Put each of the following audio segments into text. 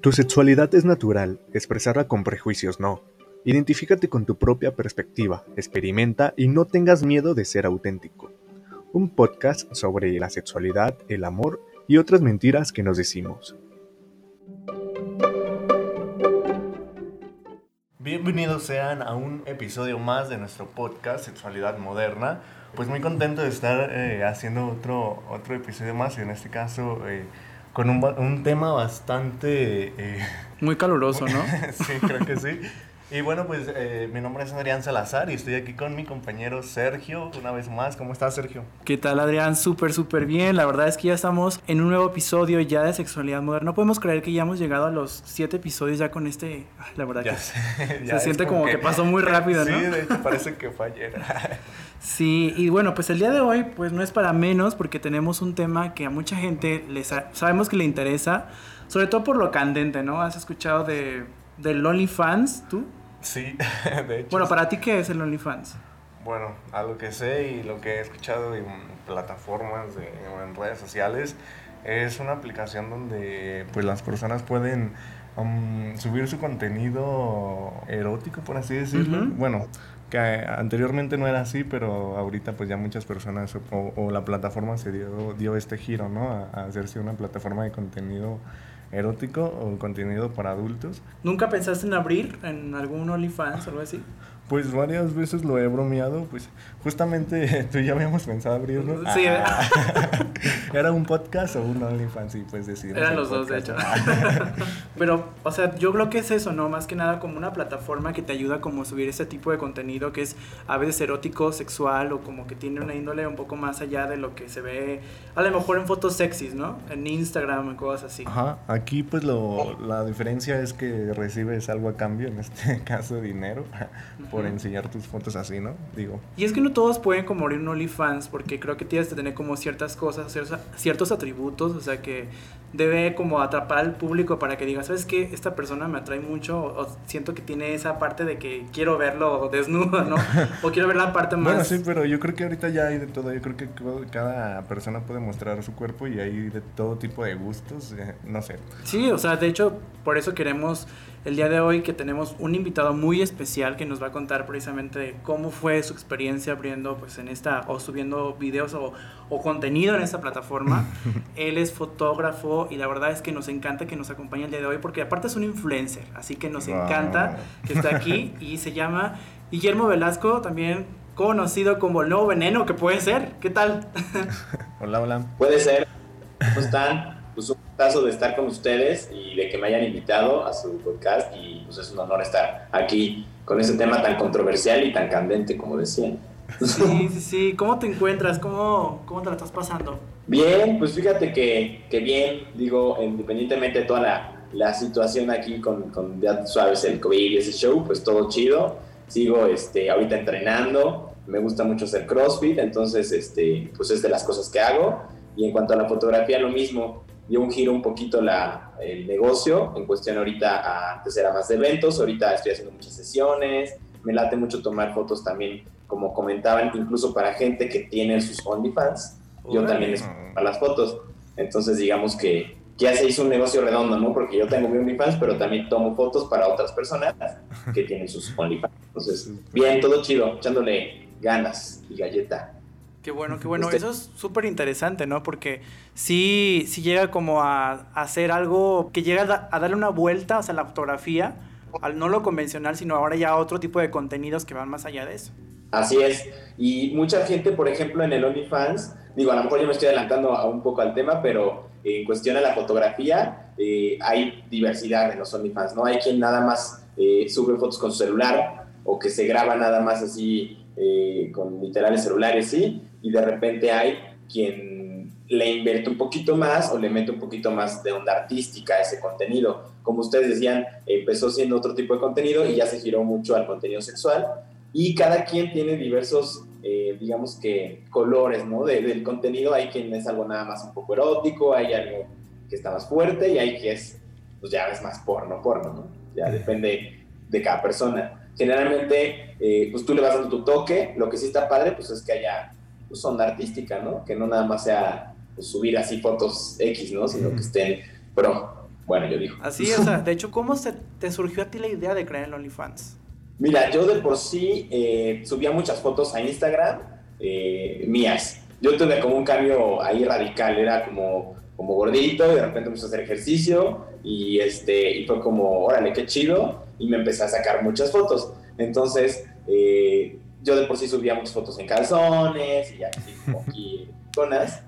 Tu sexualidad es natural, expresarla con prejuicios no. Identifícate con tu propia perspectiva, experimenta y no tengas miedo de ser auténtico. Un podcast sobre la sexualidad, el amor y otras mentiras que nos decimos. Bienvenidos sean a un episodio más de nuestro podcast Sexualidad Moderna. Pues muy contento de estar eh, haciendo otro, otro episodio más y en este caso... Eh, con un, un tema bastante... Eh, Muy caluroso, ¿no? sí, creo que sí. Y bueno, pues eh, mi nombre es Adrián Salazar y estoy aquí con mi compañero Sergio, una vez más. ¿Cómo estás, Sergio? ¿Qué tal, Adrián? Súper, súper bien. La verdad es que ya estamos en un nuevo episodio ya de Sexualidad Moderna. No podemos creer que ya hemos llegado a los siete episodios ya con este... La verdad que se siente como que... pasó muy rápido, ¿no? Sí, de hecho parece que fue ayer. sí, y bueno, pues el día de hoy pues no es para menos porque tenemos un tema que a mucha gente les sabemos que le interesa, sobre todo por lo candente, ¿no? ¿Has escuchado de, de OnlyFans, tú? Sí, de hecho. Bueno, ¿para ti qué es el OnlyFans? Bueno, a lo que sé y lo que he escuchado en plataformas, de, en redes sociales, es una aplicación donde pues las personas pueden um, subir su contenido erótico, por así decirlo. Bueno, que anteriormente no era así, pero ahorita pues ya muchas personas o, la plataforma se dio, dio este giro, ¿no? a hacerse una plataforma de contenido erótico o contenido para adultos. ¿Nunca pensaste en abrir en algún OnlyFans o algo así? Pues varias veces lo he bromeado, pues justamente tú ya habíamos pensado abrirlo. Sí, ah, ¿Era un podcast o un OnlyFans? Sí, pues decir. Eran los dos, de hecho. Pero, o sea, yo creo que es eso, ¿no? Más que nada como una plataforma que te ayuda como a subir ese tipo de contenido que es a veces erótico, sexual o como que tiene una índole un poco más allá de lo que se ve a lo mejor en fotos sexys, ¿no? En Instagram, en cosas así. Ajá, aquí pues lo, la diferencia es que recibes algo a cambio, en este caso dinero por enseñar tus fotos así, ¿no? Digo. Y es que no todos pueden como abrir un OnlyFans porque creo que tienes que tener como ciertas cosas, ciertos atributos, o sea que debe como atrapar al público para que diga, ¿sabes qué? Esta persona me atrae mucho o, siento que tiene esa parte de que quiero verlo desnudo, ¿no? o quiero ver la parte más... Bueno, sí, pero yo creo que ahorita ya hay de todo. Yo creo que cada persona puede mostrar su cuerpo y hay de todo tipo de gustos, eh, no sé. Sí, o sea, de hecho, por eso queremos el día de hoy que tenemos un invitado muy especial que nos va a contar precisamente cómo fue su experiencia abriendo pues en esta o subiendo videos o, o contenido en esta plataforma. Él es fotógrafo y la verdad es que nos encanta que nos acompañe el día de hoy porque aparte es un influencer, así que nos encanta que esté aquí y se llama Guillermo Velasco, también conocido como el nuevo veneno que puede ser. ¿Qué tal? hola, hola. Puede ser. ¿Cómo están? Pues un gustazo de estar con ustedes y de que me hayan invitado a su podcast y pues es un honor estar aquí con ese tema tan controversial y tan candente como decían. Sí, sí, sí. ¿Cómo te encuentras? ¿Cómo, cómo te la estás pasando? Bien, pues fíjate que, que bien, digo, independientemente de toda la, la situación aquí con, con, ya sabes, el COVID y ese show, pues todo chido. Sigo este, ahorita entrenando, me gusta mucho hacer CrossFit, entonces este, pues es de las cosas que hago. Y en cuanto a la fotografía, lo mismo dio un giro un poquito la, el negocio, en cuestión ahorita, antes era más de eventos, ahorita estoy haciendo muchas sesiones, me late mucho tomar fotos también, como comentaban, incluso para gente que tiene sus OnlyFans, yo también les para las fotos, entonces digamos que ya se hizo un negocio redondo, ¿no? Porque yo tengo mi OnlyFans, pero también tomo fotos para otras personas que tienen sus OnlyFans. Entonces, bien, todo chido, echándole ganas y galleta. Qué bueno, qué bueno. Eso es súper interesante, ¿no? Porque sí, sí llega como a, hacer algo que llega a, darle una vuelta o sea, la fotografía, al no lo convencional, sino ahora ya otro tipo de contenidos que van más allá de eso. Así es. Y mucha gente, por ejemplo, en el OnlyFans, digo, a lo mejor yo me estoy adelantando a un poco al tema, pero en cuestión de la fotografía, eh, hay diversidad en los OnlyFans, ¿no? Hay quien nada más eh, sube fotos con su celular o que se graba nada más así eh, con literales celulares, ¿sí? Y de repente hay quien le invierte un poquito más o le mete un poquito más de onda artística a ese contenido. Como ustedes decían, empezó siendo otro tipo de contenido y ya se giró mucho al contenido sexual y cada quien tiene diversos, eh, digamos que, colores, ¿no? del contenido hay quien es algo nada más un poco erótico, hay algo que está más fuerte y hay que es, pues ya es más porno, porno, ¿no? Ya depende de cada persona. Generalmente, eh, pues tú le vas dando tu toque, lo que sí está padre, pues es que haya pues, onda artística, ¿no? Que no nada más sea pues, subir así fotos X, ¿no? Sino que estén pro. Bueno, yo digo. Así, o sea, de hecho, ¿cómo se te surgió a ti la idea de crear el OnlyFans? Mira, yo de por sí eh, subía muchas fotos a Instagram eh, mías. Yo tuve como un cambio ahí radical, era como, como gordito y de repente empecé a hacer ejercicio y, este, y fue como, órale, qué chido, y me empecé a sacar muchas fotos. Entonces, eh, yo de por sí subía muchas fotos en calzones y así como aquí zonas.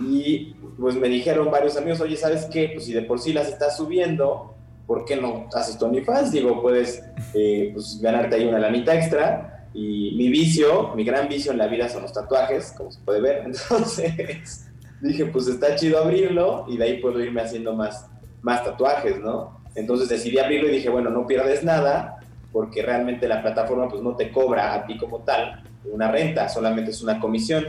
Y pues me dijeron varios amigos, oye, ¿sabes qué? Pues si de por sí las estás subiendo, ¿por qué no haces tu OnlyFans? Digo, puedes eh, pues, ganarte ahí una lanita extra. Y mi vicio, mi gran vicio en la vida son los tatuajes, como se puede ver. Entonces dije, pues está chido abrirlo y de ahí puedo irme haciendo más, más tatuajes, ¿no? Entonces decidí abrirlo y dije, bueno, no pierdes nada porque realmente la plataforma pues no te cobra a ti como tal una renta, solamente es una comisión.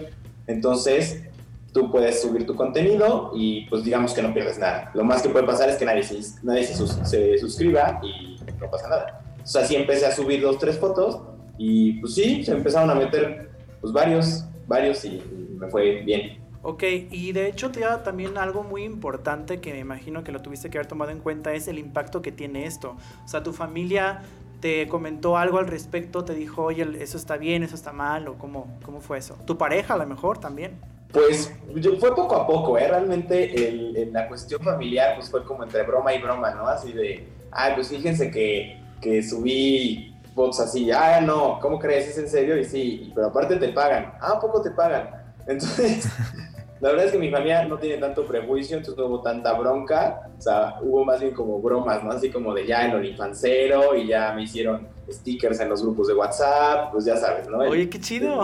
Entonces, tú puedes subir tu contenido y pues digamos que no pierdes nada. Lo más que puede pasar es que nadie se, nadie se, suscriba y no pasa nada. O sea, así empecé a subir dos, tres fotos y pues sí, se empezaron a meter pues varios, varios y, me fue bien. Ok, y de hecho te da también algo muy importante que me imagino que lo tuviste que haber tomado en cuenta es el impacto que tiene esto. O sea, tu familia te comentó algo al respecto, te dijo, oye, eso está bien, eso está mal, o cómo, cómo fue eso. Tu pareja a lo mejor también. Pues fue poco a poco, ¿eh? Realmente el, la cuestión familiar pues fue como entre broma y broma, ¿no? Así de, ay, pues fíjense que, que subí fotos así, ah, no, ¿cómo crees? ¿Es en serio? Y sí, pero aparte te pagan. Ah, poco te pagan? Entonces, la verdad es que mi familia no tiene tanto prejuicio, entonces no hubo tanta bronca. O sea, hubo más bien como bromas, ¿no? Así como de ya en Olifancero y ya me hicieron stickers en los grupos de WhatsApp, pues ya sabes, ¿no? Oye, qué chido.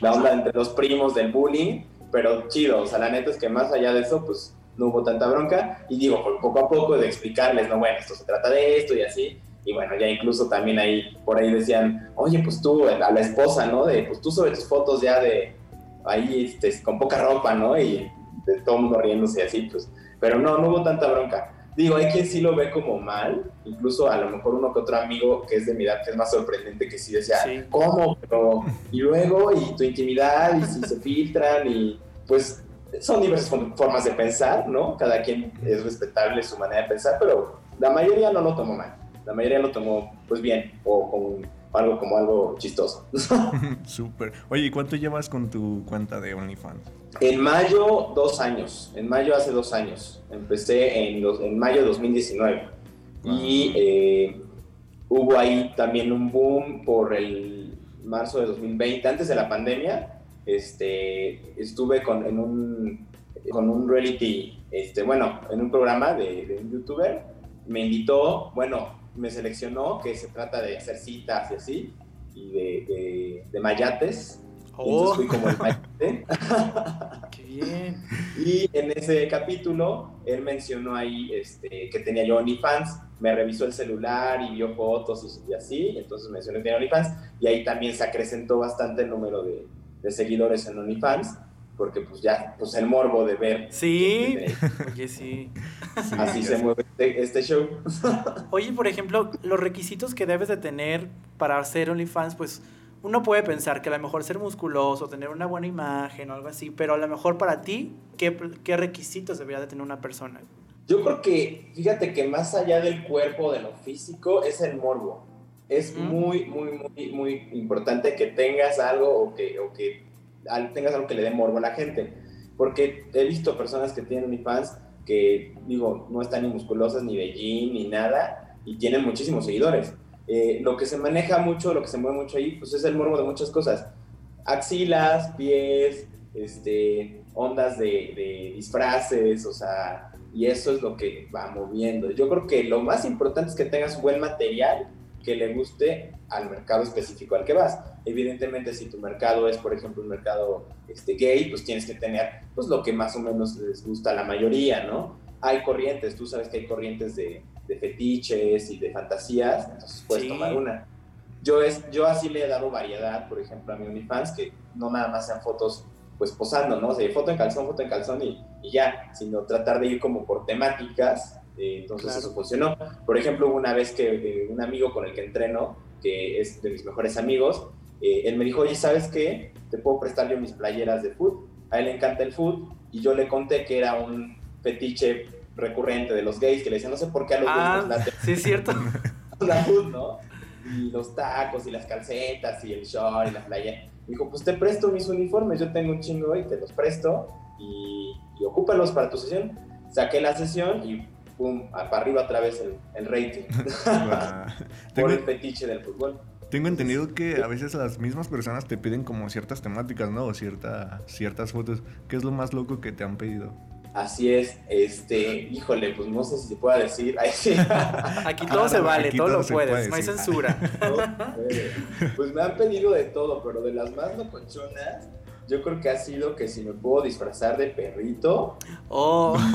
la onda entre los primos del bullying, pero chido. O sea, la neta es que más allá de eso, pues no hubo tanta bronca. Y digo, poco a poco de explicarles, no, bueno, esto se trata de esto y así. Y bueno, ya incluso también ahí, por ahí decían, oye, pues tú, a la esposa, ¿no? De, pues tú sobre tus fotos ya de ahí este, con poca ropa, ¿no? Y de todo el mundo riéndose así, pues. Pero no, no hubo tanta bronca. Digo, hay quien sí lo ve como mal, incluso a lo mejor uno que otro amigo que es de mi edad, que es más sorprendente, que sí decía, ¿cómo? Pero, y luego, y tu intimidad, y si se filtran, y pues son diversas formas de pensar, ¿no? Cada quien es respetable su manera de pensar, pero la mayoría no lo tomó mal, la mayoría lo tomó pues bien, o con algo como algo chistoso. Súper. Oye, ¿y cuánto llevas con tu cuenta de OnlyFans? En mayo, dos años. En mayo hace dos años. Empecé en, en mayo de 2019. Y eh, hubo ahí también un boom por el marzo de 2020, antes de la pandemia. Este, estuve con, en un, con un reality, este, bueno, en un programa de, de un youtuber. Me invitó, bueno, me seleccionó, que se trata de hacer citas y así, y de, de, mayates. Y entonces fui como el oh. mayate. ¡Qué bien! Y en ese capítulo, él mencionó ahí este, que tenía yo OnlyFans, me revisó el celular y vio fotos y, así, entonces mencionó que tenía OnlyFans, y ahí también se acrecentó bastante el número de, de seguidores en OnlyFans porque pues ya, pues el morbo de ver. Sí, oye, sí. Así se mueve este, este, show. Oye, por ejemplo, los requisitos que debes de tener para ser OnlyFans, pues uno puede pensar que a lo mejor ser musculoso, tener una buena imagen o algo así, pero a lo mejor para ti, ¿qué, qué requisitos debería de tener una persona? Yo creo que, fíjate que más allá del cuerpo, de lo físico, es el morbo. Es muy, muy, muy, muy importante que tengas algo o que, o que tengas algo que le dé morbo a la gente. Porque he visto personas que tienen mi fans que, digo, no están ni musculosas, ni de ni nada, y tienen muchísimos seguidores. Eh, lo que se maneja mucho, lo que se mueve mucho ahí, pues es el morbo de muchas cosas. Axilas, pies, este, ondas de, de disfraces, o sea, y eso es lo que va moviendo. Yo creo que lo más importante es que tengas buen material que le guste al mercado específico al que vas. Evidentemente, si tu mercado es, por ejemplo, un mercado este, gay, pues tienes que tener pues, lo que más o menos les gusta a la mayoría, ¿no? Hay corrientes, tú sabes que hay corrientes de, de fetiches y de fantasías, entonces puedes tomar una. Yo, es, yo así le he dado variedad, por ejemplo, a mi OnlyFans, que no nada más sean fotos pues posando, ¿no? O sea, foto en calzón, foto en calzón y, y ya, sino tratar de ir como por temáticas eh, entonces eso funcionó. Por ejemplo, una vez que eh, un amigo con el que entreno, que es de mis mejores amigos, eh, él me dijo, oye, ¿sabes qué? te puedo prestar yo mis playeras de foot. A él le encanta el foot y yo le conté que era un fetiche recurrente de los gays que le decían, no sé por qué a los ah, gays Sí, es cierto. la foot, ¿no? Y los tacos y las calcetas y el short y la playa. Dijo, pues te presto mis uniformes, yo tengo un chingo y te los presto y, y ocúpalos para tu sesión. Saqué la sesión y pum, para arriba otra vez el, el rating. Por el fetiche del fútbol. Tengo entendido que a veces las mismas personas te piden como ciertas temáticas, ¿no? O cierta, ciertas fotos. ¿Qué es lo más loco que te han pedido? Así es, este, híjole, pues no sé si se pueda decir. Aquí todo se vale, todo, lo puedes, no hay censura. pues me han pedido de todo, pero de las más locochonas, yo creo que ha sido que si me puedo disfrazar de perrito. Oh.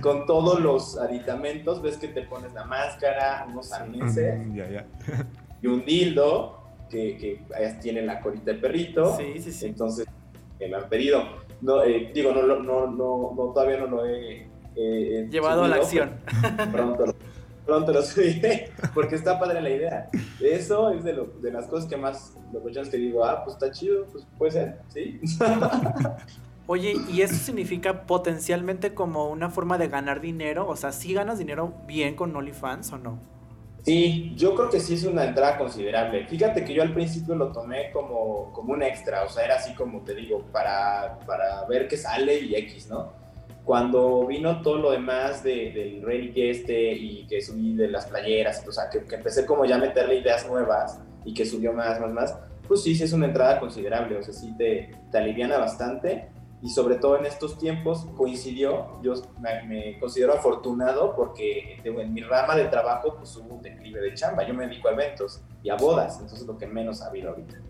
con todos los aditamentos, ves que te pones la máscara, unos arneses y un dildo que, que tiene la corita de perrito. Sí, sí, sí. Entonces, me han pedido. No, eh, digo, no, no, no, no, todavía no lo he llevado a la acción. Pronto lo pronto lo subiré, porque está padre la idea. Eso es de, lo, de las cosas que más lo que digo, ah, pues está chido, pues puede ser, ¿sí? Oye, ¿y eso significa potencialmente como una forma de ganar dinero? O sea, ¿sí ganas dinero bien con OnlyFans o no? Sí, yo creo que sí es una entrada considerable. Fíjate que yo al principio lo tomé como, como un extra, o sea, era así como te digo, para, para ver qué sale y X, ¿no? Cuando vino todo lo demás de, del relic este y que subí de las playeras, o sea, que, empecé como ya a meterle ideas nuevas y que subió más, más, más, pues sí, sí es una entrada considerable, o sea, sí te, te aliviana bastante y sobre todo en estos tiempos coincidió, yo me, considero afortunado porque en mi rama de trabajo pues hubo un declive de chamba, yo me dedico a eventos y a bodas, entonces lo que menos ha habido ahorita.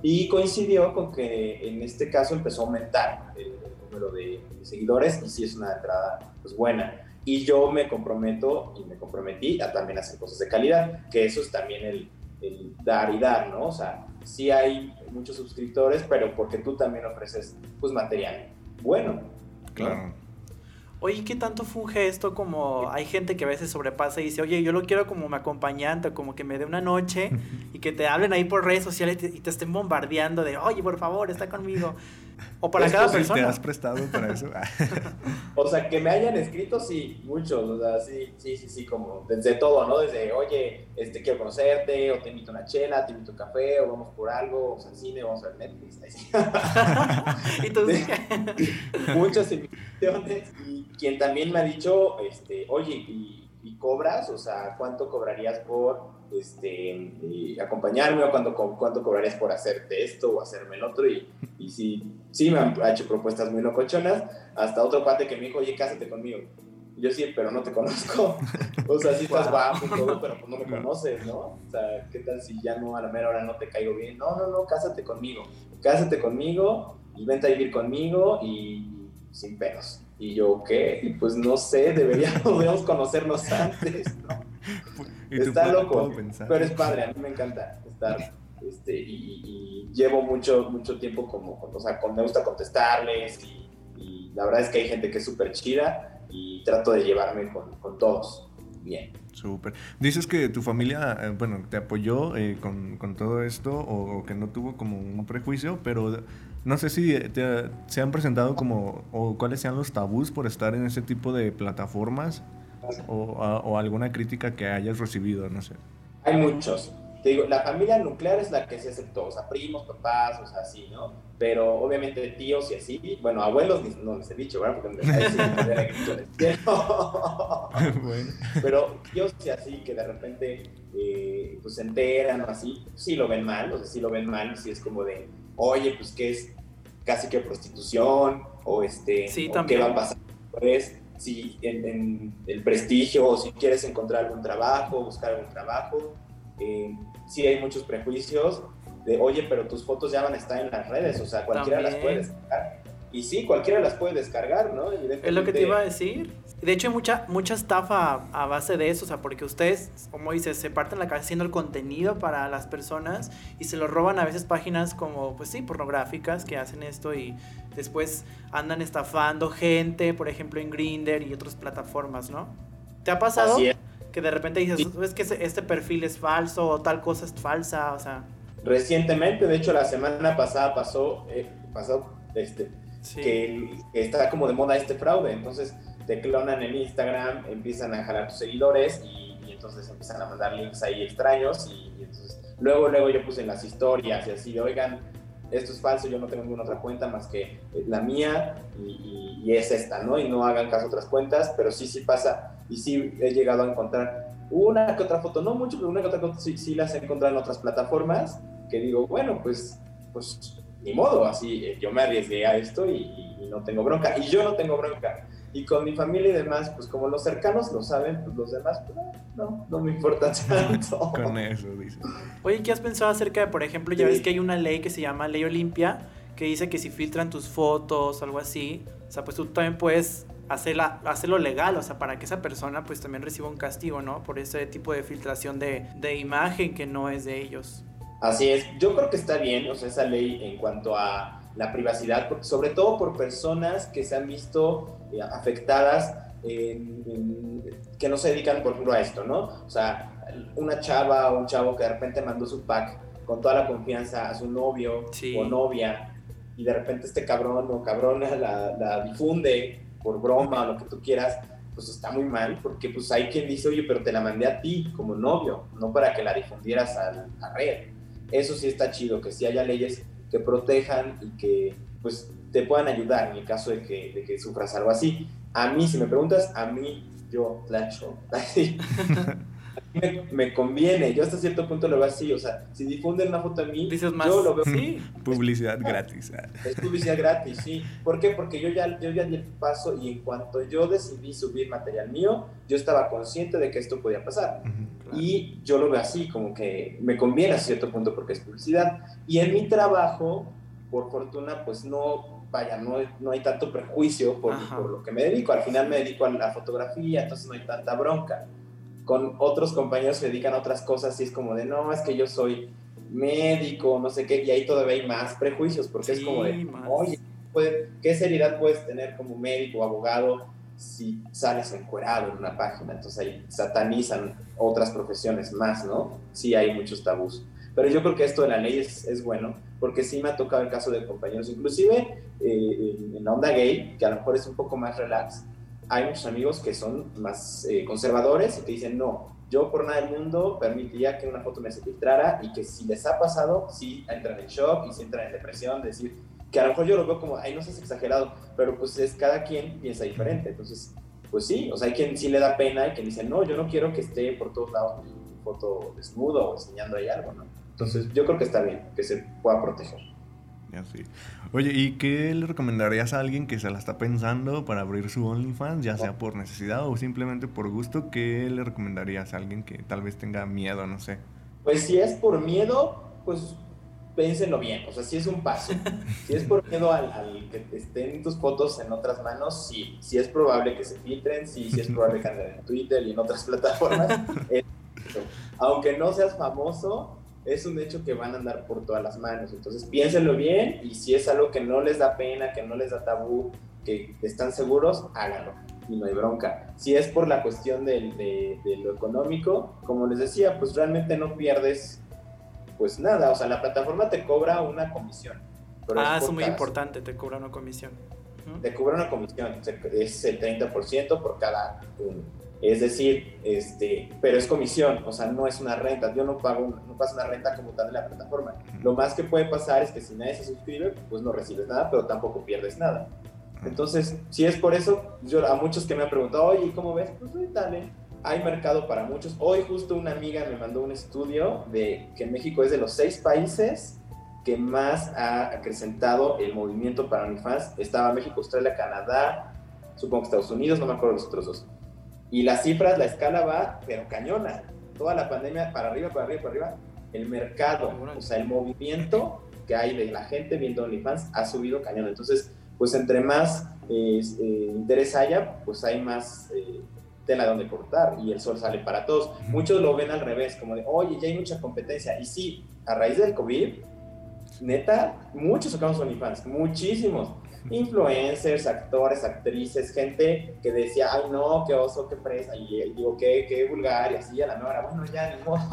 Y coincidió con que en este caso empezó a aumentar el, número de, seguidores y sí es una entrada pues buena. Y yo me comprometo y me comprometí a también hacer cosas de calidad, que eso es también el, el dar y dar, ¿no? O sea, sí hay muchos suscriptores, pero porque tú también ofreces pues material bueno. Claro. Oye, ¿qué tanto funge esto como hay gente que a veces sobrepasa y dice, oye, yo lo quiero como mi acompañante, como que me dé una noche y que te hablen ahí por redes sociales y te, estén bombardeando de, oye, por favor, está conmigo. O para cada persona. ¿Te has prestado para eso? o sea, que me hayan escrito, sí, muchos, o sea, sí, sí, sí, sí, como desde todo, ¿no? Desde, oye, este, quiero conocerte, o te invito a una chela, te invito a un café, o vamos por algo, o sea, al cine, vamos a ver Netflix. ¿Y tú? Muchas invitaciones y quien también me ha dicho, este, oye, ¿y, cobras? O sea, ¿cuánto cobrarías por este, eh, acompañarme o cuánto, cuánto cobrarías por hacerte esto o hacerme el otro? Y, y sí, sí me han hecho propuestas muy locochonas. Hasta otro cuate que me dijo, oye, cásate conmigo. yo sí, pero no te conozco. o sea, sí estás guapo y todo, pero pues no me conoces, ¿no? O sea, ¿qué tal si ya no a la mera hora no te caigo bien? No, no, no, cásate conmigo. Cásate conmigo y vente a vivir conmigo y sin pedos. Y yo, ¿qué? Y pues no sé, deberíamos conocernos antes, ¿no? Está loco, pero es padre, a mí me encanta estar, este, y, llevo mucho, mucho tiempo como, o sea, me gusta contestarles y, la verdad es que hay gente que es súper chida y trato de llevarme con, con todos bien. Súper. Dices que tu familia, eh, bueno, te apoyó eh, con, con, todo esto o, que no tuvo como un prejuicio, pero no sé si te, se han presentado como, o cuáles sean los tabús por estar en ese tipo de plataformas o, o alguna crítica que hayas recibido, no sé. Hay muchos te digo, la familia nuclear es la que se aceptó, o sea, primos, papás, o sea, así, ¿no? Pero obviamente tíos y así, bueno, abuelos no les he dicho, ¿verdad? Porque me bueno. Pero tíos y así, que de repente eh, pues se enteran o así, sí lo ven mal, o sea, sí lo ven mal, si es como de, oye, pues que es casi que prostitución, o este, sí, qué va a pasar pues, si en, en el prestigio, o si quieres encontrar algún trabajo, buscar algún trabajo, eh, sí hay muchos prejuicios de, oye, pero tus fotos ya van a estar en las redes, o sea, cualquiera las puede descargar. Y sí, cualquiera las puede descargar, ¿no? Es lo que te iba a decir. De hecho, hay mucha, mucha estafa a base de eso, o sea, porque ustedes, como dices, se parten la cabeza haciendo el contenido para las personas y se lo roban a veces páginas como, pues sí, pornográficas que hacen esto y después andan estafando gente, por ejemplo, en Grindr y otras plataformas, ¿no? ¿Te ha pasado? que de repente dices, es que este perfil es falso o tal cosa es falsa, o sea. Recientemente, de hecho la semana pasada pasó, eh, pasó este, que, está como de moda este fraude, entonces te clonan en Instagram, empiezan a jalar tus seguidores y, entonces empiezan a mandar links ahí extraños y, entonces luego, luego yo puse en las historias y así, oigan, esto es falso, yo no tengo ninguna otra cuenta más que la mía y, y, es esta, ¿no? Y no hagan caso a otras cuentas, pero sí, sí pasa y sí he llegado a encontrar una que otra foto, no mucho, pero una que otra foto sí, sí las he encontrado en otras plataformas que digo, bueno, pues, pues ni modo, así eh, yo me arriesgué a esto y, no tengo bronca. Y yo no tengo bronca. Y con mi familia y demás, pues como los cercanos lo saben, pues los demás, pues no, no me importa tanto. con eso, dice. Oye, ¿qué has pensado acerca de, por ejemplo, ya ves que hay una ley que se llama Ley Olimpia, que dice que si filtran tus fotos algo así, o sea, pues tú también puedes hacerla, hacerlo legal, o sea, para que esa persona pues también reciba un castigo, ¿no? Por ese tipo de filtración de, de imagen que no es de ellos. Así es, yo creo que está bien, o sea, esa ley en cuanto a la privacidad, sobre todo por personas que se han visto eh, afectadas, que no se dedican, por ejemplo, a esto, ¿no? O sea, una chava o un chavo que de repente mandó su pack con toda la confianza a su novio o novia y de repente este cabrón o cabrona la, la difunde por broma o lo que tú quieras, pues está muy mal, porque pues hay quien dice, oye, pero te la mandé a ti como novio, no para que la difundieras a la red. Eso sí está chido, que sí haya leyes que protejan y que pues te puedan ayudar en el caso de que, de que sufras algo así. A mí, si me preguntas, a mí, yo, Tlacho, me, me, conviene. Yo hasta cierto punto lo veo así. O sea, si difunden una foto de mí, yo lo veo. Sí. Publicidad gratis. Es publicidad gratis, sí. ¿Por qué? Porque yo ya, yo ya di el paso y en cuanto yo decidí subir material mío, yo estaba consciente de que esto podía pasar. Y yo lo veo así, como que me conviene a cierto punto porque es publicidad. Y en mi trabajo, por fortuna, pues no, vaya, no, no hay tanto prejuicio por, por, lo que me dedico. Al final me dedico a la fotografía, entonces no hay tanta bronca. Con otros compañeros que se dedican a otras cosas y es como de, no, es que yo soy médico, no sé qué, y ahí todavía hay más prejuicios, porque es como de, oye, ¿qué seriedad puedes tener como médico, abogado, si sales encuerado en una página, entonces ahí satanizan otras profesiones más, ¿no? Sí hay muchos tabús. Pero yo creo que esto de la ley es, es bueno, porque sí me ha tocado el caso de compañeros, inclusive eh, en, la onda gay, que a lo mejor es un poco más relax, hay muchos amigos que son más eh, conservadores y te dicen, no, yo por nada del mundo permitiría que una foto me se filtrara y que si les ha pasado, sí entran en shock y sí entran en depresión, decir, que a lo mejor yo lo veo como, ay, no seas exagerado, pero pues es cada quien piensa diferente. Entonces, pues sí, o sea, hay quien sí le da pena y quien dice, no, yo no quiero que esté por todos lados mi, foto desnudo o enseñando ahí algo, ¿no? Entonces, yo creo que está bien que se pueda proteger. Ya sí. Oye, ¿y qué le recomendarías a alguien que se la está pensando para abrir su OnlyFans, ya sea por necesidad o simplemente por gusto? ¿Qué le recomendarías a alguien que tal vez tenga miedo, no sé? Pues si es por miedo, pues pénsenlo bien, o sea, si es un paso. Si es por miedo al, que estén tus fotos en otras manos, sí, sí es probable que se filtren, sí, sí es probable que anden en Twitter y en otras plataformas. Aunque no seas famoso, es un hecho que van a andar por todas las manos. Entonces piénsenlo bien y si es algo que no les da pena, que no les da tabú, que están seguros, háganlo y no hay bronca. Si es por la cuestión de, de lo económico, como les decía, pues realmente no pierdes pues nada, o sea, la plataforma te cobra una comisión. ah, es muy importante, te cobra una comisión. Te cobra una comisión, es el 30% por cada uno. Es decir, este, pero es comisión, o sea, no es una renta. Yo no pago, no paso una renta como tal de la plataforma. Lo más que puede pasar es que si nadie se suscribe, pues no recibes nada, pero tampoco pierdes nada. Entonces, si es por eso, yo a muchos que me han preguntado, oye, ¿cómo ves? Pues dale, hay mercado para muchos. Hoy justo una amiga me mandó un estudio de que México es de los seis países que más ha acrecentado el movimiento para OnlyFans. Estaba México, Australia, Canadá, supongo que Estados Unidos, no me acuerdo los otros dos. Y las cifras, la escala va, pero cañona. Toda la pandemia, para arriba, para arriba, para arriba. El mercado, o sea, el movimiento que hay de la gente viendo OnlyFans ha subido cañón. Entonces, pues entre más eh, eh, interés haya, pues hay más eh, tela donde cortar y el sol sale para todos. Muchos lo ven al revés, como de, oye, ya hay mucha competencia. Y sí, a raíz del COVID, neta, muchos sacamos OnlyFans, muchísimos. Influencers, actores, actrices, gente que decía, ay no, qué oso, qué presa, y, digo, qué, qué vulgar, y así a la nueva, bueno, ya ni modo.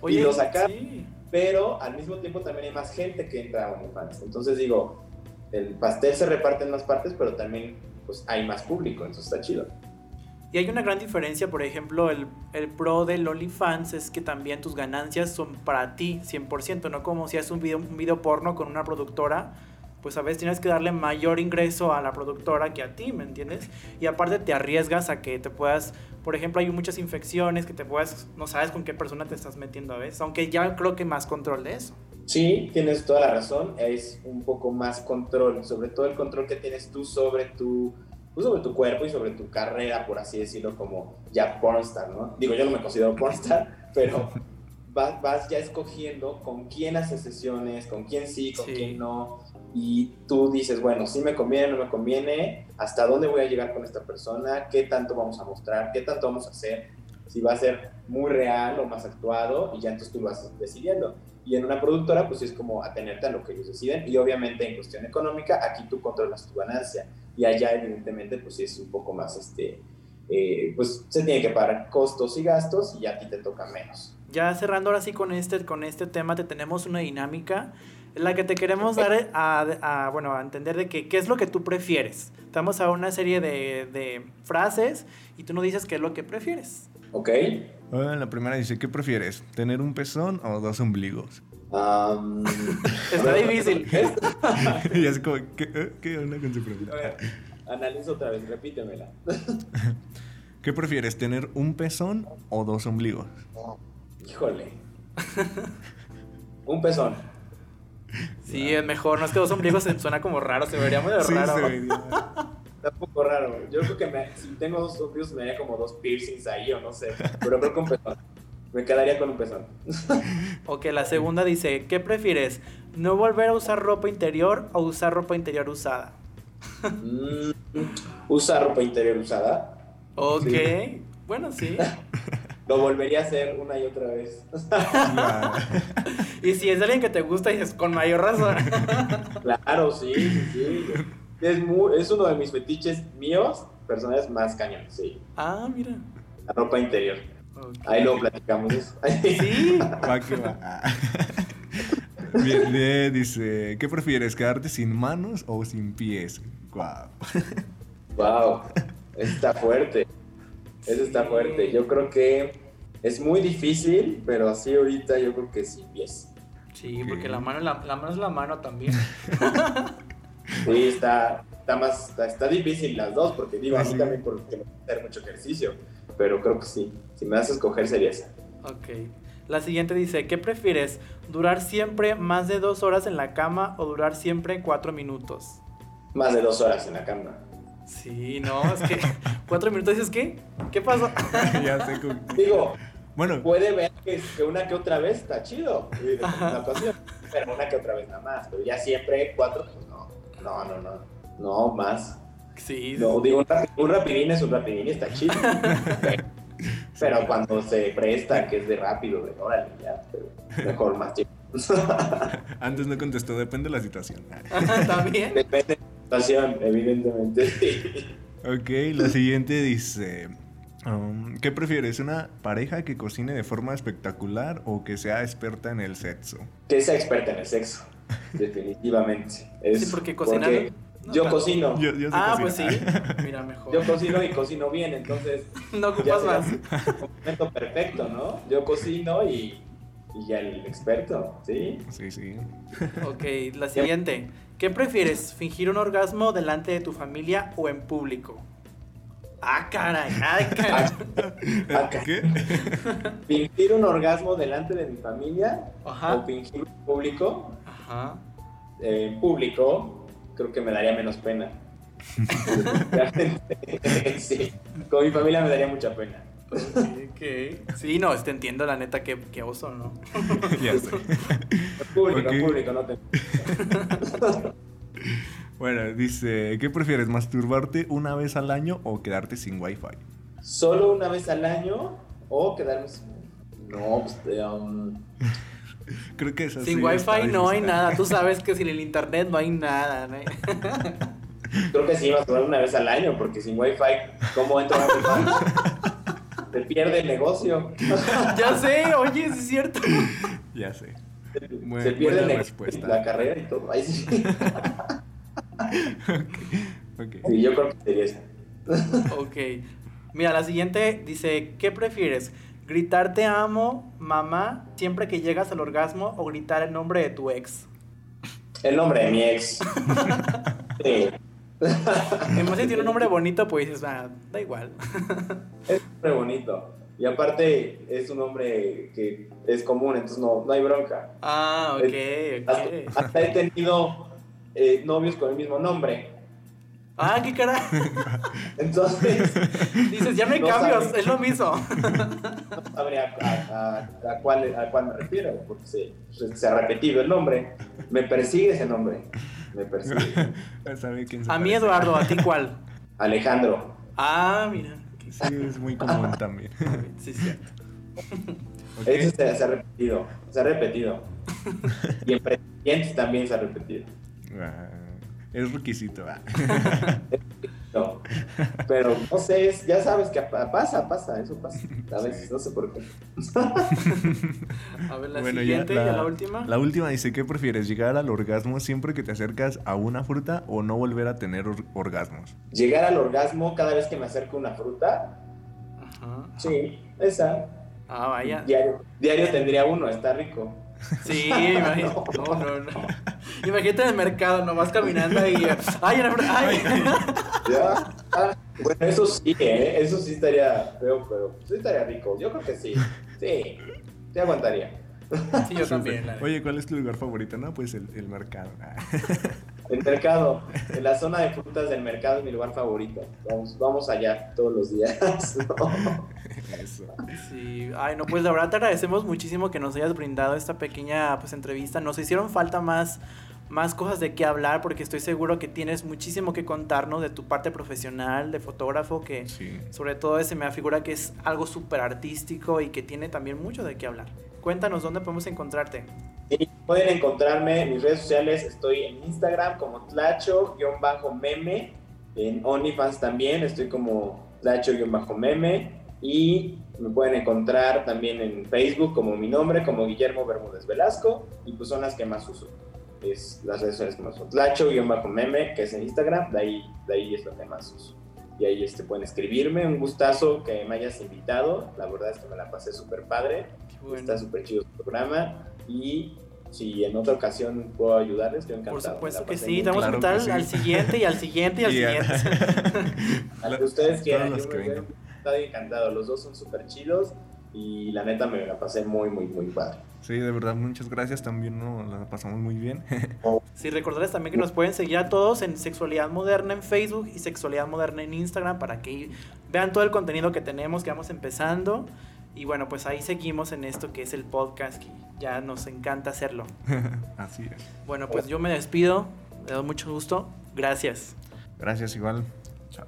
Oye, y lo sacaron. Sí. pero al mismo tiempo también hay más gente que entra a OnlyFans. Entonces digo, el pastel se reparte en más partes, pero también pues hay más público, entonces está chido. Y hay una gran diferencia, por ejemplo, el, el pro del OnlyFans es que también tus ganancias son para ti 100%, no como si haces un video, un video porno con una productora, pues a veces tienes que darle mayor ingreso a la productora que a ti, ¿me entiendes? Y aparte te arriesgas a que te puedas, por ejemplo, hay muchas infecciones que te puedas, no sabes con qué persona te estás metiendo a veces, aunque ya creo que más control de eso. Sí, tienes toda la razón, es un poco más control, sobre todo el control que tienes tú sobre tu pues, sobre tu cuerpo y sobre tu carrera, por así decirlo, como ya pornstar, ¿no? Digo, yo no me considero pornstar, pero vas, vas ya escogiendo con quién haces sesiones, con quién sí, con Sí. quién no, y tú dices, bueno, si me conviene, no me conviene, hasta dónde voy a llegar con esta persona, qué tanto vamos a mostrar, qué tanto vamos a hacer, si va a ser muy real o más actuado, y ya entonces tú lo vas decidiendo. Y en una productora, pues es como atenerte a lo que ellos deciden, y obviamente en cuestión económica, aquí tú controlas tu ganancia, y allá evidentemente, pues sí es un poco más, este, eh, pues se tiene que pagar costos y gastos, y a ti te toca menos. Ya cerrando ahora sí con este, con este tema, te tenemos una dinámica la que te queremos dar a, a, bueno, a entender de que, qué es lo que tú prefieres. Te vamos a una serie de, de frases y tú nos dices qué es lo que prefieres. ¿Ok? Ah, la primera dice, ¿qué prefieres? ¿Tener un pezón o dos ombligos? Am, Está difícil. y así como, ¿qué, eh? ¿Qué onda con su pregunta? a ver, analiza otra vez, repítemela. ¿Qué prefieres? ¿Tener un pezón o dos ombligos? Híjole. Un pezón. Sí, es mejor. No es que dos ombligos se suena como raro, se vería muy Sí, raro. se vería. Está un poco raro. Yo creo que me- si tengo dos ombligos me haría como dos piercings ahí o no sé. Pero creo que un pezón. Me quedaría con un pezón. Ok, la segunda dice, ¿qué prefieres? ¿No volver a usar ropa interior o usar ropa interior usada? Mm, Usa ropa interior usada. Ok, Sí. bueno, sí. Lo volvería a hacer una y otra vez. Y si es alguien que te gusta, dices, con mayor razón. Claro, sí, sí, sí. Es, muy- es uno de mis fetiches míos, personales más cañones, sí. ah, mira. La ropa interior. Ahí luego platicamos eso. Sí. Va que va. Bien, bien, dice, ¿qué prefieres? ¿Quedarte sin manos o sin pies? Guau. Wow, está fuerte. Eso está Sí. fuerte. Yo creo que es muy difícil, pero así ahorita yo creo que sin pies. Sí, porque la mano, la, la mano es la mano también. Sí, está, está más, está, está difícil las dos, porque digo, a mí Sí. también porque me gusta hacer mucho ejercicio, pero creo que sí. Si me das a escoger sería esa. Ok. La siguiente dice, ¿qué prefieres? ¿Durar siempre más de dos horas en la cama o durar siempre cuatro minutos? Más de dos horas en la cama. Sí, no, es que cuatro minutos dices, ¿qué? ¿Qué pasó? ya sé con- Digo, Bueno, puede ver que, que una que otra vez está chido, una ocasión, pero una que otra vez nada más. Pero ya siempre cuatro, pues no. No, no, no. No, más. Sí, No, digo, un, rapi- un rapidín es un rapidín y está chido. pero, pero cuando se presta, que es de rápido, de órale, ya, pero mejor más chido. antes no contestó, depende de la situación. también. Depende situación, evidentemente. Ok, la siguiente dice, um, ¿qué prefieres? ¿Una pareja que cocine de forma espectacular o que sea experta en el sexo? Que sea experta en el sexo, definitivamente. Es Sí, porque cocinar- porque no, yo claro. cocino. Yo, yo sé Ah, pues sí. Mira, mejor. Yo cocino y cocino bien, entonces No ocupas más. un complemento perfecto, ¿no? Yo cocino y, y ya el experto, ¿sí? Sí, sí. Ok, la siguiente. ¿Qué prefieres? ¿Fingir un orgasmo delante de tu familia o en público? Ah, caray, ay, caray. Acá. ¿Qué? Fingir un orgasmo delante de mi familia Ajá. o fingir un público, Ajá. eh, en público, creo que me daría menos pena. Realmente, sí, con mi familia me daría mucha pena. Ok. Sí, no, te entiendo la neta que, que oso, ¿no? ya sé. Público, público, no te... Bueno, dice, ¿qué prefieres? ¿Masturbarte una vez al año o quedarte sin wifi? ¿Solo una vez al año o quedarme sin... No, pues... eh, um, Creo que esa Sin sí wifi no hay difícil. nada. Tú sabes que sin el internet no hay nada. ¿no? creo que sí, durar una vez al año, porque sin wifi, ¿cómo entra a OnlyFans? Se pierde el negocio. ya sé, oye, es cierto. Ya sé. Se pierde en respuesta. la carrera y todo. Ahí sí. Ok. Sí, yo creo que sería eso. Ok. Mira, la siguiente dice, ¿qué prefieres? ¿Gritar te amo, mamá, siempre que llegas al orgasmo o gritar el nombre de tu ex? El nombre de mi ex. Sí, Además, si tiene un nombre bonito, pues dices, ah, da igual. es un nombre bonito. Y aparte es un nombre que es común, entonces no, no hay bronca. Ah, ok, Hasta, ok. hasta he tenido eh, novios con el mismo nombre. Ah, qué cara. Entonces, Dices, ya no hay No cambios, sabes. es lo mismo. no sabría a, a- a cuál, a cuál me refiero, porque se, se ha repetido el nombre. Me persigue ese nombre. Me persigue. ¿Sabe quién se A mí? Eduardo, ¿a ti cuál? Alejandro. Ah, mira. Sí, es muy común también. Sí, cierto. Ese se, se ha repetido. Se ha repetido. Y en presidentes también se ha repetido. Ah, es requisito. ah. No. Pero no sé, es- ya sabes que pa- pasa, pasa, eso pasa. A veces, no sé por qué. A ver, la Bueno, ya siguiente, ya la, la, última. la última dice, ¿qué prefieres? ¿Llegar al orgasmo siempre que te acercas a una fruta o no volver a tener or- orgasmos? Llegar al orgasmo cada vez que me acerco a una fruta. Ajá. Sí, esa. Ah, vaya. Diario, diario tendría uno, está rico. Sí, imagínate. No, no, no. Imagínate en el mercado, nomás caminando y. ¡Ay, una fr- ¡Ay! Ya. Bueno, eso sí, ¿eh? Eso sí estaría feo, pero sí estaría rico. Yo creo que sí. Sí, sí aguantaría. Sí, yo también. la. Oye, ¿cuál es tu lugar favorito? No, pues el, el mercado. El mercado, en la zona de frutas del mercado es mi lugar favorito. Vamos, vamos allá todos los días. ¿no? Eso. Sí, ay, no, pues la verdad te agradecemos muchísimo que nos hayas brindado esta pequeña pues entrevista. Nos hicieron falta más, más cosas de qué hablar porque estoy seguro que tienes muchísimo que contarnos de tu parte profesional, de fotógrafo, que Sí. sobre todo se me figura que es algo súper artístico y que tiene también mucho de qué hablar. Cuéntanos dónde podemos encontrarte. Y pueden encontrarme en mis redes sociales. Estoy en Instagram como Tlacho-meme. En OnlyFans también estoy como Tlacho-meme. Y me pueden encontrar también en Facebook como mi nombre, como Guillermo Bermúdez Velasco. Y pues son las que más uso. Es las redes sociales que más uso. Tlacho-meme, que es en Instagram. De ahí, de ahí es lo que más uso. Y ahí este, pueden escribirme. Un gustazo que me hayas invitado. La verdad es que me la pasé súper padre. Bueno. Está súper chido el programa y si en otra ocasión puedo ayudarles, yo encantado. Por supuesto que sí, te vamos a Claro invitar que sí. al siguiente y al siguiente y al a- siguiente. Al que ustedes quieran, yo que estoy encantado. Los dos son súper chidos y la neta me la pasé muy, muy, muy padre. Sí, de verdad, muchas gracias. También nos la pasamos muy bien. Sí, recordarles también que nos pueden seguir a todos en Sexualidad Moderna en Facebook y Sexualidad Moderna en Instagram para que vean todo el contenido que tenemos, que vamos empezando. Y bueno, pues ahí seguimos en esto que es el podcast, que ya nos encanta hacerlo. Así es. Bueno, pues yo me despido, me da mucho gusto. Gracias. Gracias igual. Chao.